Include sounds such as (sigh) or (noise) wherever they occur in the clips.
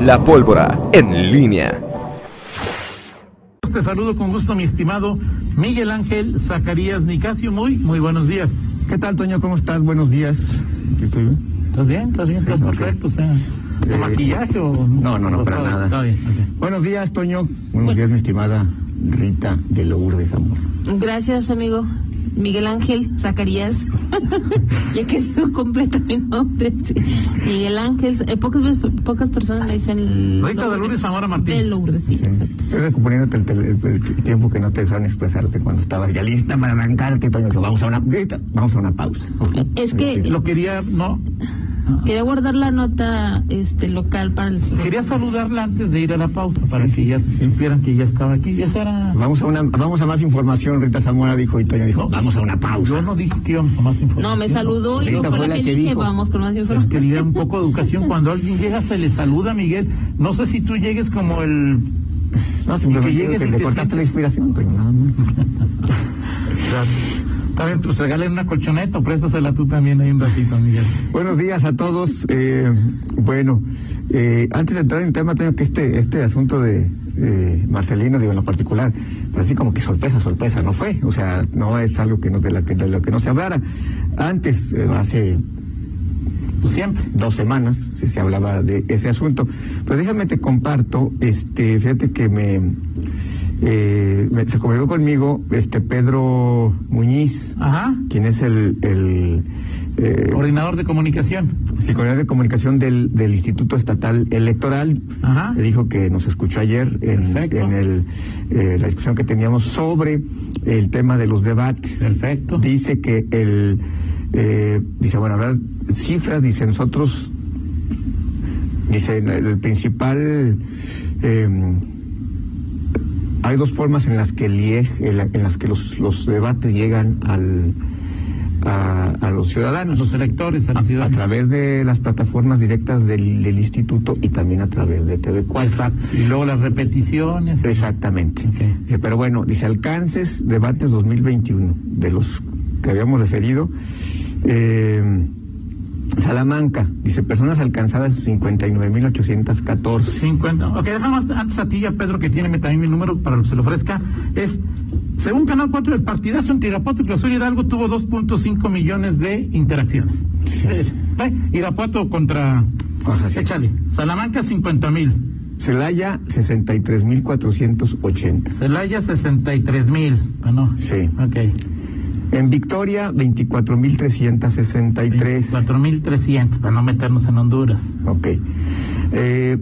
La pólvora en línea. Te saludo con gusto, mi estimado Miguel Ángel Zacarías Nicasio. Muy, muy buenos días. ¿Qué tal, Toño? ¿Cómo estás? Buenos días. ¿Estás bien? ¿Estás bien? ¿Estás bien? ¿Estás perfecto? O sea, Eh, ¿Maquillaje o...? No, no, no, para nada. Está bien. Buenos días, Toño. Buenos días, mi estimada Rita de Lourdes, amor. Gracias, amigo. Miguel Ángel Zacarías. (laughs) ya que digo completo mi nombre. sí. Miguel Ángel. eh, pocas, veces- pocas personas me dicen. Rita de Lourdes Zamora Martínez. De Lourdes, sí, exacto. Estoy recomponiéndote el, el- el tiempo que no te dejaron expresarte cuando estabas ya lista para arrancarte, Toño. Vamos a una, vamos a una pausa. Es que Lo quería, no, quería guardar la nota este local para el. quería saludarla antes de ir a la pausa para que ya supieran que ya estaba aquí. Esa era... Vamos a una, vamos a más información, Rita Zamora dijo y Toño dijo, vamos a una pausa. Yo no dije que íbamos a más información. No, me saludó y yo Rita fue fue la la que que dije, dijo. vamos con más información. quería un poco de educación. Cuando alguien llega, se le saluda, Miguel. No sé si tú llegues como el No, simplemente que llegues que y le te cortaste la inspiración, Toño, nada más. (laughs) Está bien, pues regalen una colchoneta o préstasela tú también ahí un ratito, Miguel. Buenos días a todos. Eh, bueno, eh, antes de entrar en tema, tengo que este este asunto de Marcelino, digo en lo particular, pues así como que sorpresa, sorpresa, no fue. O sea, no es algo que no, de, la de lo que no se hablara. Antes, eh, hace Pues siempre. dos semanas si se hablaba de ese asunto. Pero déjame te comparto, este, fíjate que me, eh, me- se comunicó conmigo este Pedro Muñiz, Ajá. quien es el, el eh, Coordinador de comunicación. Secretario de Comunicación del, del Instituto Estatal Electoral. Ajá. Le dijo que nos escuchó ayer en, en el, eh, la discusión que teníamos sobre el tema de los debates. Perfecto. Dice que el. eh, dice, bueno, hablar cifras, dice nosotros. Dice, el, el principal. Eh, hay dos formas en las que el IEG, en, la- en las que los, los debates llegan al, a, a los ciudadanos Los electores, a a, la ciudad. a través de las plataformas directas del, del instituto y también a través de TV4. Exacto. Y luego las repeticiones. Exactamente. Dice, Pero bueno, dice alcances, debates 2021, de los que habíamos referido. Eh, Salamanca, dice personas alcanzadas 59.814. 50. Ok, dejamos antes a ti a Pedro, que tiene también mi número para lo que se le ofrezca. Es, según Canal 4, el partidazo entre Irapuato y Azul Hidalgo tuvo 2.5 millones de interacciones. Sí. Eh, Irapuato contra. Sí. Échale. Salamanca, 50 mil. Celaya, 63.480. Celaya, 63 mil. Bueno. Sí. Ok. En Victoria, 24.363. 4.300, para no meternos en Honduras. Ok. Eh,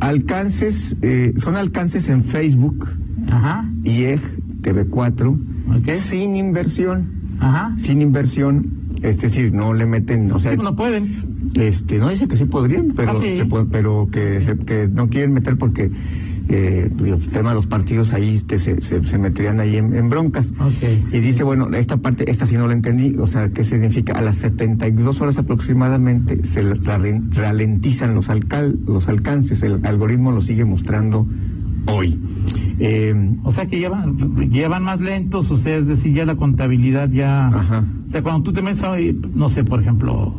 alcances, eh, son alcances en Facebook, Ajá. IEG, TV4, Ok. sin inversión, Ajá. sin inversión, es decir, no le meten, o sea, Sí, no pueden. este, no dice que sí podrían, pero, Ah, sí. se puede- pero que, se- que no quieren meter porque eh, el tema de los partidos ahí este, se, se, se meterían ahí en, en broncas. Y dice, bueno, esta parte, esta sí no la entendí, o sea, ¿qué significa? A las 72 horas aproximadamente se ralentizan los, alcal, los alcances, el algoritmo lo sigue mostrando hoy. Eh, O sea que llevan, llevan más lentos, o sea, es decir, ya la contabilidad ya... Ajá. O sea, cuando tú te metes a, no sé, por ejemplo,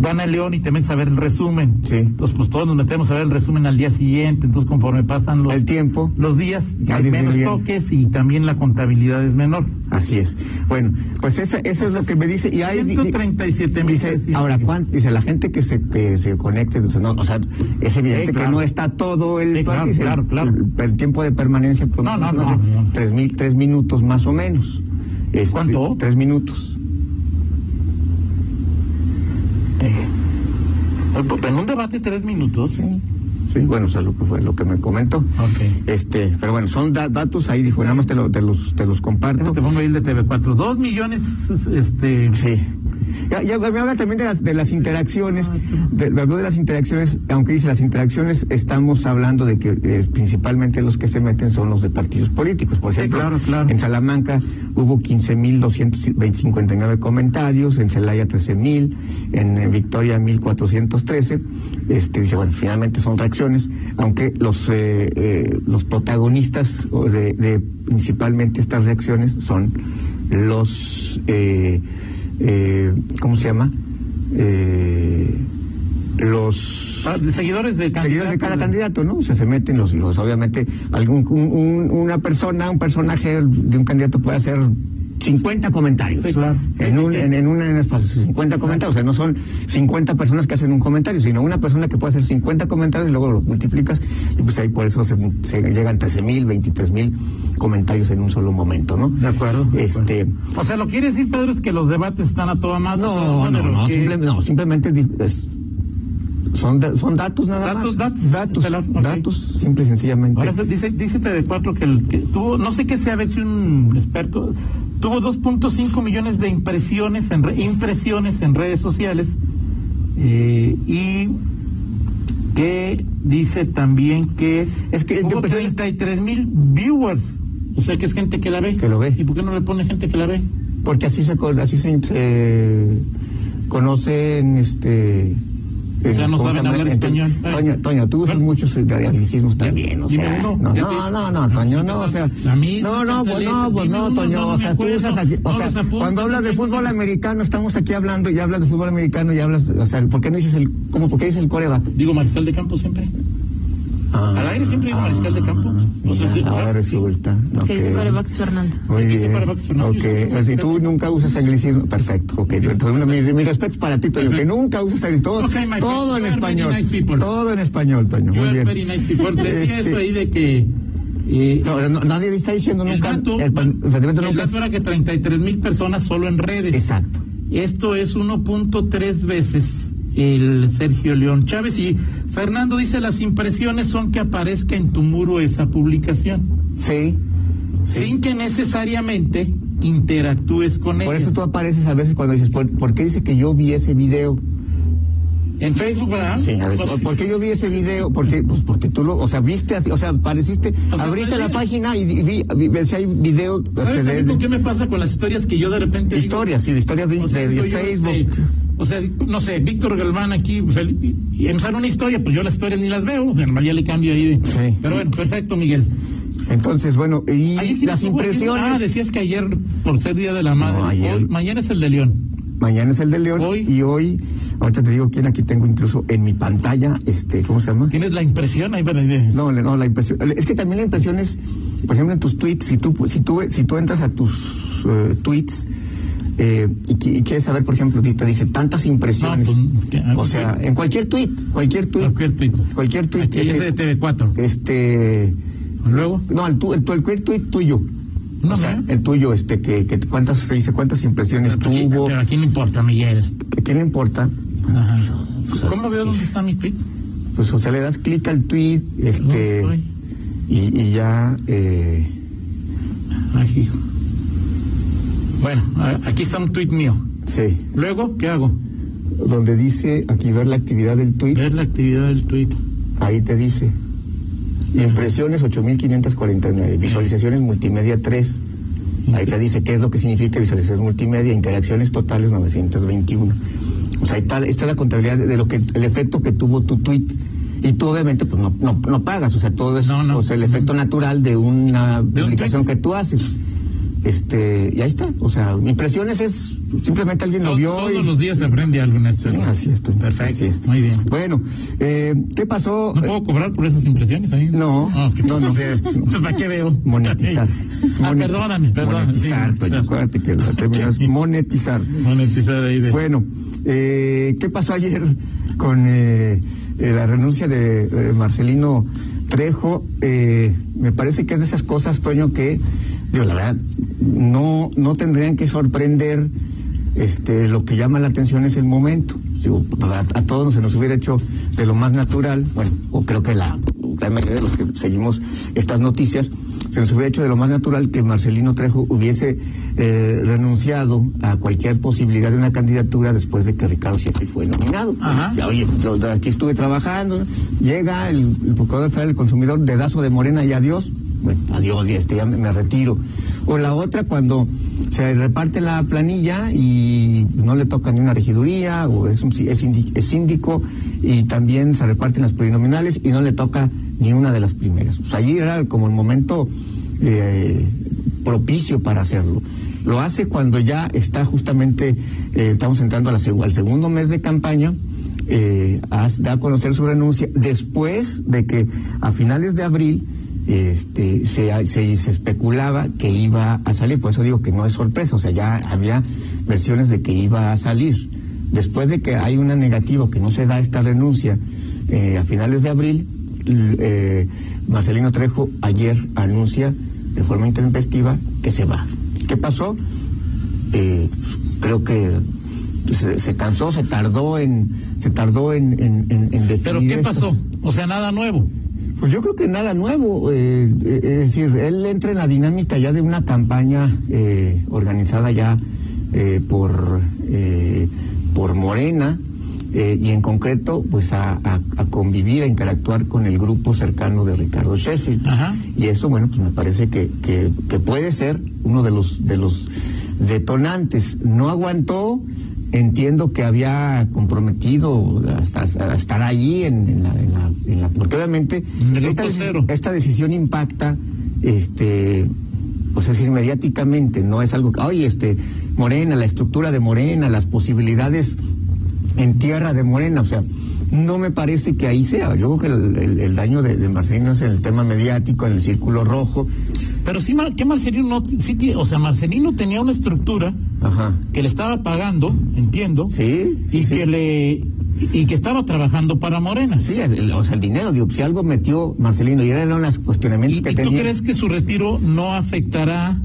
van a León y te metes a ver el resumen. Sí. Entonces, pues todos nos metemos a ver el resumen al día siguiente, entonces conforme pasan los... El tiempo. Los días, hay menos toques y también la contabilidad es menor. así es. Bueno, pues esa, eso es lo que me dice. Y hay, 137 mil. Dice, ahora, ¿cuánto? Dice, la gente que se, que se conecte, dice, no, o sea, es evidente Sí, claro. que no está todo el, Sí, claro, dice, claro, claro. El, el tiempo de permanencia, por No, no, no. Tres, mil, tres minutos más o menos. Este, ¿Cuánto? Tres minutos. En un debate tres minutos. Sí, sí, bueno, eso es lo que fue lo que me comentó. Ok. Este, pero bueno, son da- datos ahí, dijo, nada más te, lo- te los, te los comparto. Te pongo ahí el de TV4. Dos millones, este... Sí. Ya, ya me habla también de las, de las interacciones, de, me habló de las interacciones, aunque dice las interacciones, estamos hablando de que eh, principalmente los que se meten son los de partidos políticos. Por Sí, ejemplo, claro, claro. en Salamanca hubo 15.259 comentarios, en Celaya 13.000, en, en Victoria 1.413. Este, dice, bueno, finalmente son reacciones, aunque los, eh, eh, los protagonistas de, de principalmente estas reacciones son los... Eh, eh, ¿cómo se llama? Eh, los Ah, seguidores de seguidores de cada candidato. candidato, ¿no? O sea, se meten los hijos. Obviamente, algún un- un- una persona, un personaje de un candidato puede hacer 50 comentarios. Sí, claro. En un, sí. en, en un en un espacio, 50 comentarios. O sea, no son 50 personas que hacen un comentario, sino una persona que puede hacer 50 comentarios y luego lo multiplicas. Y pues ahí por eso se, se llegan 13 mil, 23 mil comentarios en un solo momento, ¿no? De acuerdo. de Este. acuerdo. O sea, lo que quiere decir, Pedro, es que los debates están a toda madre. No, no, no, que- simple- no, simplemente es- son, da- son datos nada Datos, más. datos. datos, datos, simple y sencillamente. Ahora dice, dice TV4 que, el, que tuvo, no sé qué sea, a ver si un experto, tuvo 2.5 millones de impresiones en, re- impresiones en redes sociales eh, y que dice también que, Es que hubo empezó- 33 mil viewers, o sea que es gente que la ve. Que lo ve. ¿Y por qué no le pone gente que la ve? Porque así se así se, se conocen este O sea, no ¿cómo se saben hablar español. Toño, Toño, tú usas muchos anglicismos también, o sea, no, no, no, no, Toño, no, o sea, A mí, no, no, pues no, pues no, Toño, o sea, tú usas aquí, o sea, cuando hablas de fútbol americano, estamos aquí hablando y hablas de fútbol americano y hablas, o sea, ¿por qué no dices el, cómo, por qué dices el coreback? Digo mariscal de campo siempre. Al aire siempre digo mariscal de campo. O sea, Mira, sí, ahora ah, sí. resulta, Que dice ok. Corebax Fernando. Muy Aquí se bien. para Max Fernández. Ok, Yo soy si tú nunca usas anglicismo, perfecto. Ok, yo- entonces mi, mi respeto para ti, Toño, que nunca usas anglicismo. Todo, Ok, my todo en español. nice. Todo en español, Toño. Muy bien. very nice people. Decía Este, eso ahí de que. eh, No, no, nadie está diciendo el nunca. dato, el pan- el nunca es- era que 33 mil personas solo en redes. Exacto. Esto es 1.3 veces el Sergio León Chávez. Y Fernando dice: las impresiones son que aparezca en tu muro esa publicación. Sí. sí. Sin que necesariamente interactúes con Por ella. eso tú apareces a veces cuando dices, ¿por, por qué dice que yo vi ese video? En Facebook, ¿verdad? Sí, a veces, ¿por qué yo vi ese video? Porque, pues porque tú lo, o sea, viste así, o sea, apareciste, O sea, abriste la página y, vi, vi, vi- si hay video ¿Sabes este, de- qué me pasa con las historias que yo de repente digo? historias, sí, historias de, O sea, de- Facebook. este, o sea, no sé, Víctor Galván aquí, y, y empezar una historia, pues yo las historias ni las veo, o sea, nomás ya le cambio ahí. de- Sí. Pero bueno, perfecto, Miguel. Entonces, bueno, y Ayer, ¿quién las impresiones. Ah, decías que ayer, por ser Día de la Madre, No, ayer. hoy- mañana es el de León. Mañana es el de León Hoy. y hoy, ahorita te digo quién aquí tengo incluso en mi pantalla, este, ¿cómo se llama? ¿Tienes la impresión ahí para No, no, la impresión, es que también la impresión es, por ejemplo, en tus tweets, si tú, si tú, si tú entras a tus eh, tweets eh, y, y quieres saber, por ejemplo, y te dice tantas impresiones, No, pues, que- o sea, en cualquier tweet, cualquier tweet, Cualquier tweet. cualquier tweet, Aquí es de TV4. este, Luego, no, el, tu, el, cualquier tweet tuyo, no o sea, sé. el tuyo, este, que, que cuántas, se dice cuántas impresiones Pero aquí, tuvo, pero aquí no importa, Miguel. ¿a quién le importa? Ajá. ¿Cómo veo dónde está mi tweet? Pues, o sea, le das clic al tweet, ¿Dónde este, estoy? y, y ya, eh, Ay, hijo. Bueno, aquí está un tweet mío. sí, Luego, ¿qué hago? donde dice aquí ver la actividad del tweet, Ver la actividad del tweet. ahí te dice impresiones 8549, visualizaciones multimedia 3. Ahí te dice qué es lo que significa visualizaciones multimedia, interacciones totales 921. O sea, ahí está, está la contabilidad de, lo que el efecto que tuvo tu tweet. Y tú obviamente pues no, no, no pagas, o sea, todo es No, no. el efecto natural de una De publicación que tú haces. Este, y ahí está, o sea, impresiones es simplemente alguien lo vio todos y los días se aprende algo en este. Sí, así es. Toño, Perfecto. así es. Muy bien. Bueno, eh, ¿qué pasó? ¿No puedo cobrar por esas impresiones ahí? No, ok. no, (laughs) ¿para qué veo? Monetizar. (laughs) Ah, perdóname, perdóname. Monetizar, Sí, Toño, monetizar. acuérdate que la término es (laughs) monetizar. Monetizar ahí de. Bueno, eh, ¿qué pasó ayer con eh, eh, la renuncia de eh, Marcelino Trejo? Eh, me parece que es de esas cosas, Toño, que, digo, la verdad, no, no tendrían que sorprender. Este, lo que llama la atención es el momento. Digo, a, a todos se nos hubiera hecho de lo más natural, bueno, o creo que la gran mayoría de los que seguimos estas noticias, se nos hubiera hecho de lo más natural que Marcelino Trejo hubiese eh, renunciado a cualquier posibilidad de una candidatura después de que Ricardo Sheffield fue nominado. Ajá. Ya, oye, yo aquí estuve trabajando, llega el, el Procurador Federal del Consumidor, dedazo de Morena y adiós. Bueno, adiós, ya, me, retiro. O la otra, cuando se reparte la planilla y no le toca ni una regiduría, o es, un, síndico, y también se reparten las plurinominales y no le toca ni una de las primeras. Pues allí era como el momento eh, propicio para hacerlo. Lo hace cuando ya está justamente, eh, estamos entrando al segundo mes de campaña eh, da a conocer su renuncia después de que a finales de abril este, se, se, se, especulaba que iba a salir, por eso digo que no es sorpresa, o sea, ya había versiones de que iba a salir. Después de que hay una negativa, que no se da esta renuncia eh, a finales de abril, eh, Marcelino Trejo ayer anuncia de forma intempestiva que se va. ¿Qué pasó? Eh, creo que se, se, cansó, se tardó en, se tardó en, en, en, definir ¿Pero qué esto. pasó? O sea, nada nuevo. Pues yo creo que nada nuevo, eh, es decir, él entra en la dinámica ya de una campaña eh, organizada ya eh, por, por Morena y en concreto pues a, a, a, convivir, a interactuar con el grupo cercano de Ricardo Sheffield. Ajá. Y eso, bueno, pues me parece que, que, que puede ser uno de los, de los detonantes. No aguantó entiendo que había comprometido hasta, hasta estar ahí en, en, la, en, la, en, la, porque obviamente esta, esta, decisión impacta este o sea, es mediáticamente no es algo que oye este Morena la estructura de Morena las posibilidades en tierra de Morena o sea no me parece que ahí sea. Yo creo que el, el, el daño de, de, Marcelino es en el tema mediático en el círculo rojo pero sí que Marcelino no sí, o sea Marcelino tenía una estructura Ajá. que le estaba pagando, entiendo. Sí. sí y sí. que le y que estaba trabajando para Morena. Sí, el, o sea, el dinero, digo, si algo metió Marcelino y eran los cuestionamientos ¿Y, que ¿y tenía. tú crees que su retiro no afectará?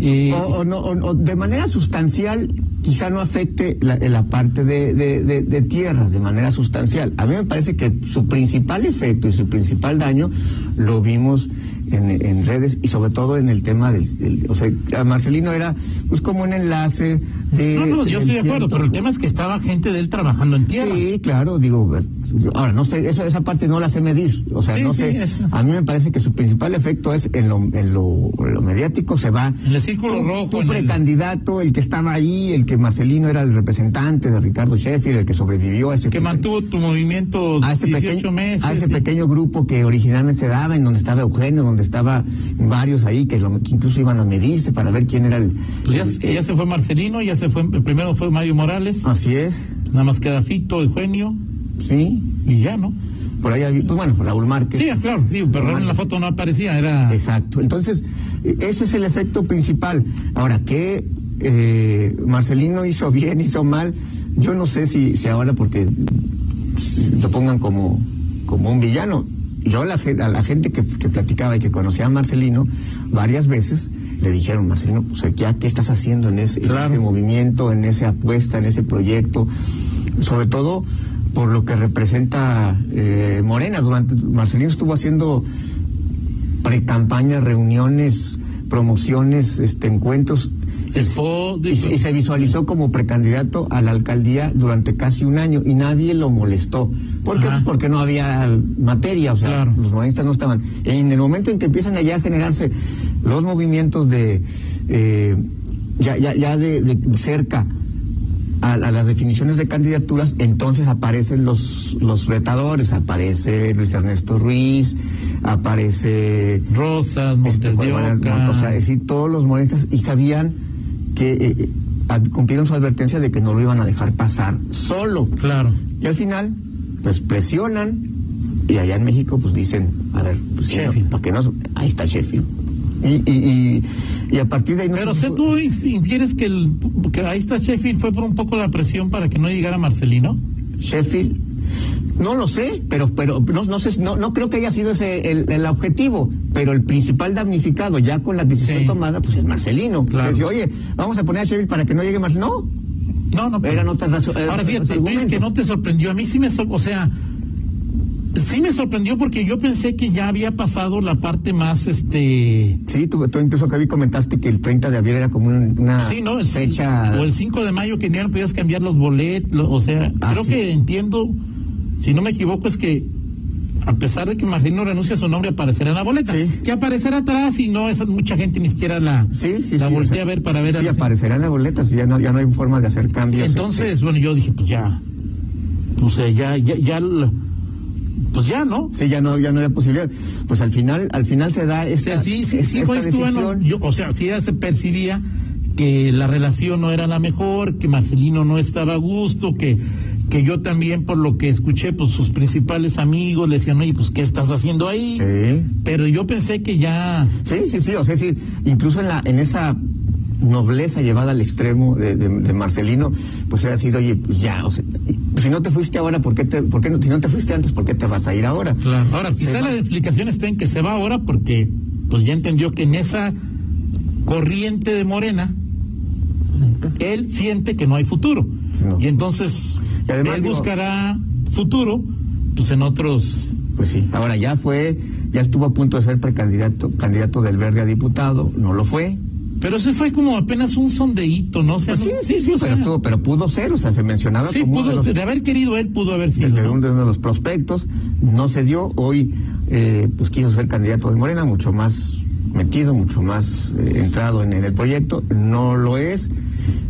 Eh... O, o, no, o, o, de manera sustancial, quizá no afecte la, la parte de, de, de, de, tierra, de manera sustancial. A mí me parece que su principal efecto y su principal daño lo vimos en, en, redes y sobre todo en el tema del, del, o sea Marcelino era pues como un enlace de no no yo estoy de acuerdo pero el tema es que estaba gente de él trabajando en tierra sí claro digo ahora no sé esa esa parte no la sé medir o sea sí, no sí, sé eso. a mí me parece que su principal efecto es en lo en lo, en lo mediático se va en el círculo tu, rojo tu precandidato el... el... que estaba ahí el que Marcelino era el representante de Ricardo Sheffield el que sobrevivió a ese que mantuvo tu movimiento a ese 18 pequeño, meses a ese sí. pequeño grupo que originalmente se daba en donde estaba Eugenio donde estaba varios ahí que, lo, que, incluso iban a medirse para ver quién era el. Pues ya, se fue Marcelino, ya se fue, el primero fue Mario Morales. Así es. Nada más queda Fito, Eugenio. Sí. Y ya, ¿no? Por ahí, pues bueno, Raúl Márquez. Sí, claro, digo, pero Raúl en la foto no aparecía, era. Exacto. Entonces, ese es el efecto principal. Ahora, ¿qué eh, Marcelino hizo bien, hizo mal? Yo no sé si, si ahora, porque lo pongan como, como un villano yo a la, a la gente que, que, platicaba y que conocía a Marcelino varias veces le dijeron Marcelino o sea ya qué estás haciendo en ese, claro. en ese movimiento en esa apuesta en ese proyecto sobre todo por lo que representa eh, Morena durante Marcelino estuvo haciendo pre-campaña reuniones promociones este encuentros y, y, y, se visualizó como precandidato a la alcaldía durante casi un año y nadie lo molestó. ¿Por qué? Pues porque no había materia, o sea, claro. los morenistas no estaban. En el momento en que empiezan allá a generarse los movimientos de, eh, ya, ya, ya de, de cerca a, a, las definiciones de candidaturas, entonces aparecen los, los retadores, aparece Luis Ernesto Ruiz, aparece Rosas, Montes este, de Oca. O sea, es decir, todos los morenistas y sabían que eh, cumplieron su advertencia de que no lo iban a dejar pasar solo. Claro. Y al final, pues presionan y allá en México pues dicen, a ver, pues, Sheffield. No, ¿para qué no? Ahí está Sheffield. Y, y, y, y, a partir de ahí... No Pero sé, tú infieres que, el, que ahí está Sheffield fue por un poco la presión para que no llegara Marcelino. Sheffield, no lo sé, pero pero no no sé no, no creo que haya sido ese el, el, objetivo, pero el principal damnificado ya con la decisión Sí. tomada pues es Marcelino. Claro. O sea, si, oye, vamos a poner a Sheffield para que no llegue más. No, No, no. pero- eran otras razones. Ahora fíjate, tú dices que no te sorprendió. A mí sí me, sor- o sea, sí me sorprendió porque yo pensé que ya había pasado la parte más, este, Sí, tú, tú incluso que vi comentaste que el 30 de abril era como un- una sí, ¿no? El, fecha. O el 5 de mayo que no podías cambiar los boletos, o sea, Ah, creo sí. que entiendo, si no me equivoco, es que a pesar de que Marcelino renuncia a su nombre, aparecerá en la boleta. Sí. Que aparecerá atrás y no es mucha gente ni siquiera la, Sí, sí, la voltea o sea, a ver para ver. Sí, a- aparecerá en la boleta, si ya no, ya no hay forma de hacer cambios. Entonces, bueno, yo dije, pues ya, o sea, ya, ya, ya, pues ya, ¿no? este, Sí, ya no, ya no había posibilidad. Pues al final, al final se da O esta, sea, sí, bueno, yo, o sea, sí ya se percibía que la relación no era la mejor, que Marcelino no estaba a gusto, que, que yo también, por lo que escuché, pues sus principales amigos le decían, oye, pues, ¿qué estás haciendo ahí? Sí. Pero yo pensé que ya... Sí, sí, sí, o sea, sí, incluso en, la, en esa nobleza llevada al extremo de, de, de Marcelino, pues era decir, oye, pues ya, o sea, si no te fuiste ahora, ¿por qué, te, por qué no, si no te fuiste antes, ¿por qué te vas a ir ahora? Claro. Ahora, quizá la explicación está en que se va ahora porque, pues ya entendió que en esa corriente de Morena, él siente que no hay futuro. No. Y entonces, Además, él digo- buscará futuro, pues en otros... Pues sí, ahora ya fue, ya estuvo a punto de ser precandidato, candidato del Verde a diputado, no lo fue. Pero ese fue como apenas un sondeíto, ¿no? O sea, Pues sí, no- sí, sí, o sea, pero, estuvo, pero pudo ser, o sea, se mencionaba sí, como de pudo, los- de haber querido él, pudo haber sido. de ¿no? uno de los prospectos, no se dio, hoy eh, pues quiso ser candidato de Morena, mucho más metido, mucho más eh, entrado en, en el proyecto, no lo es,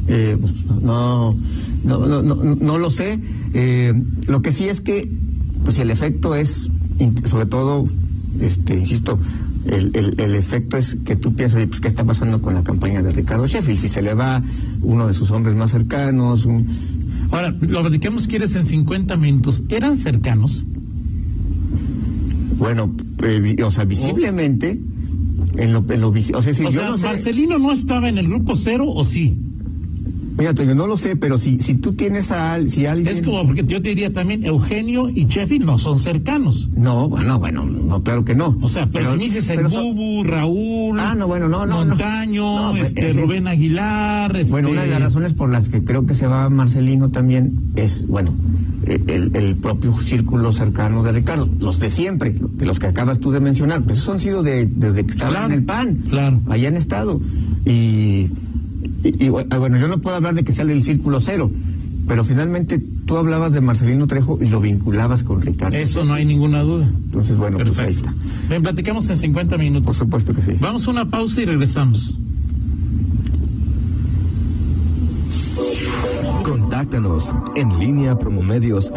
eh, pues, no, no, no, no, no lo sé, eh, lo que sí es que pues el efecto es, sobre todo, este, insisto, el, el, el efecto es que tú piensas, pues, ¿qué está pasando con la campaña de Ricardo Sheffield? Si se le va uno de sus hombres más cercanos, un, Ahora, lo platicamos quieres en 50 minutos. ¿Eran cercanos? Bueno, eh, o sea, visiblemente, en lo, en lo o sea, si o yo sea, no sé, ¿Marcelino no estaba en el grupo cero o sí? Mira, Toño, no lo sé, pero si, si tú tienes a si alguien... Es como, porque yo te diría también, Eugenio y Sheffield no son cercanos. No, bueno, bueno, no, claro que no. O sea, pero, si me dices el pero Bubu, Raúl, Ah, no, bueno, no, no. Montaño, No, pues, este, ese- Rubén Aguilar, este, Bueno, una de las razones por las que creo que se va Marcelino también es, bueno, eh, el, el propio círculo cercano de Ricardo, los de siempre, que los que acabas tú de mencionar, pues esos han sido de, desde que estaban Claro, en el PAN, claro. ahí han estado. Y, y, y, bueno, yo no puedo hablar de que sea del círculo cero, pero finalmente tú hablabas de Marcelino Trejo y lo vinculabas con Ricardo. Eso no hay ninguna duda. Entonces, bueno, pues ahí Perfecto. está. Ven, platicamos en 50 Por minutos. supuesto que sí. Vamos a una pausa y regresamos. Contáctanos en línea promomedios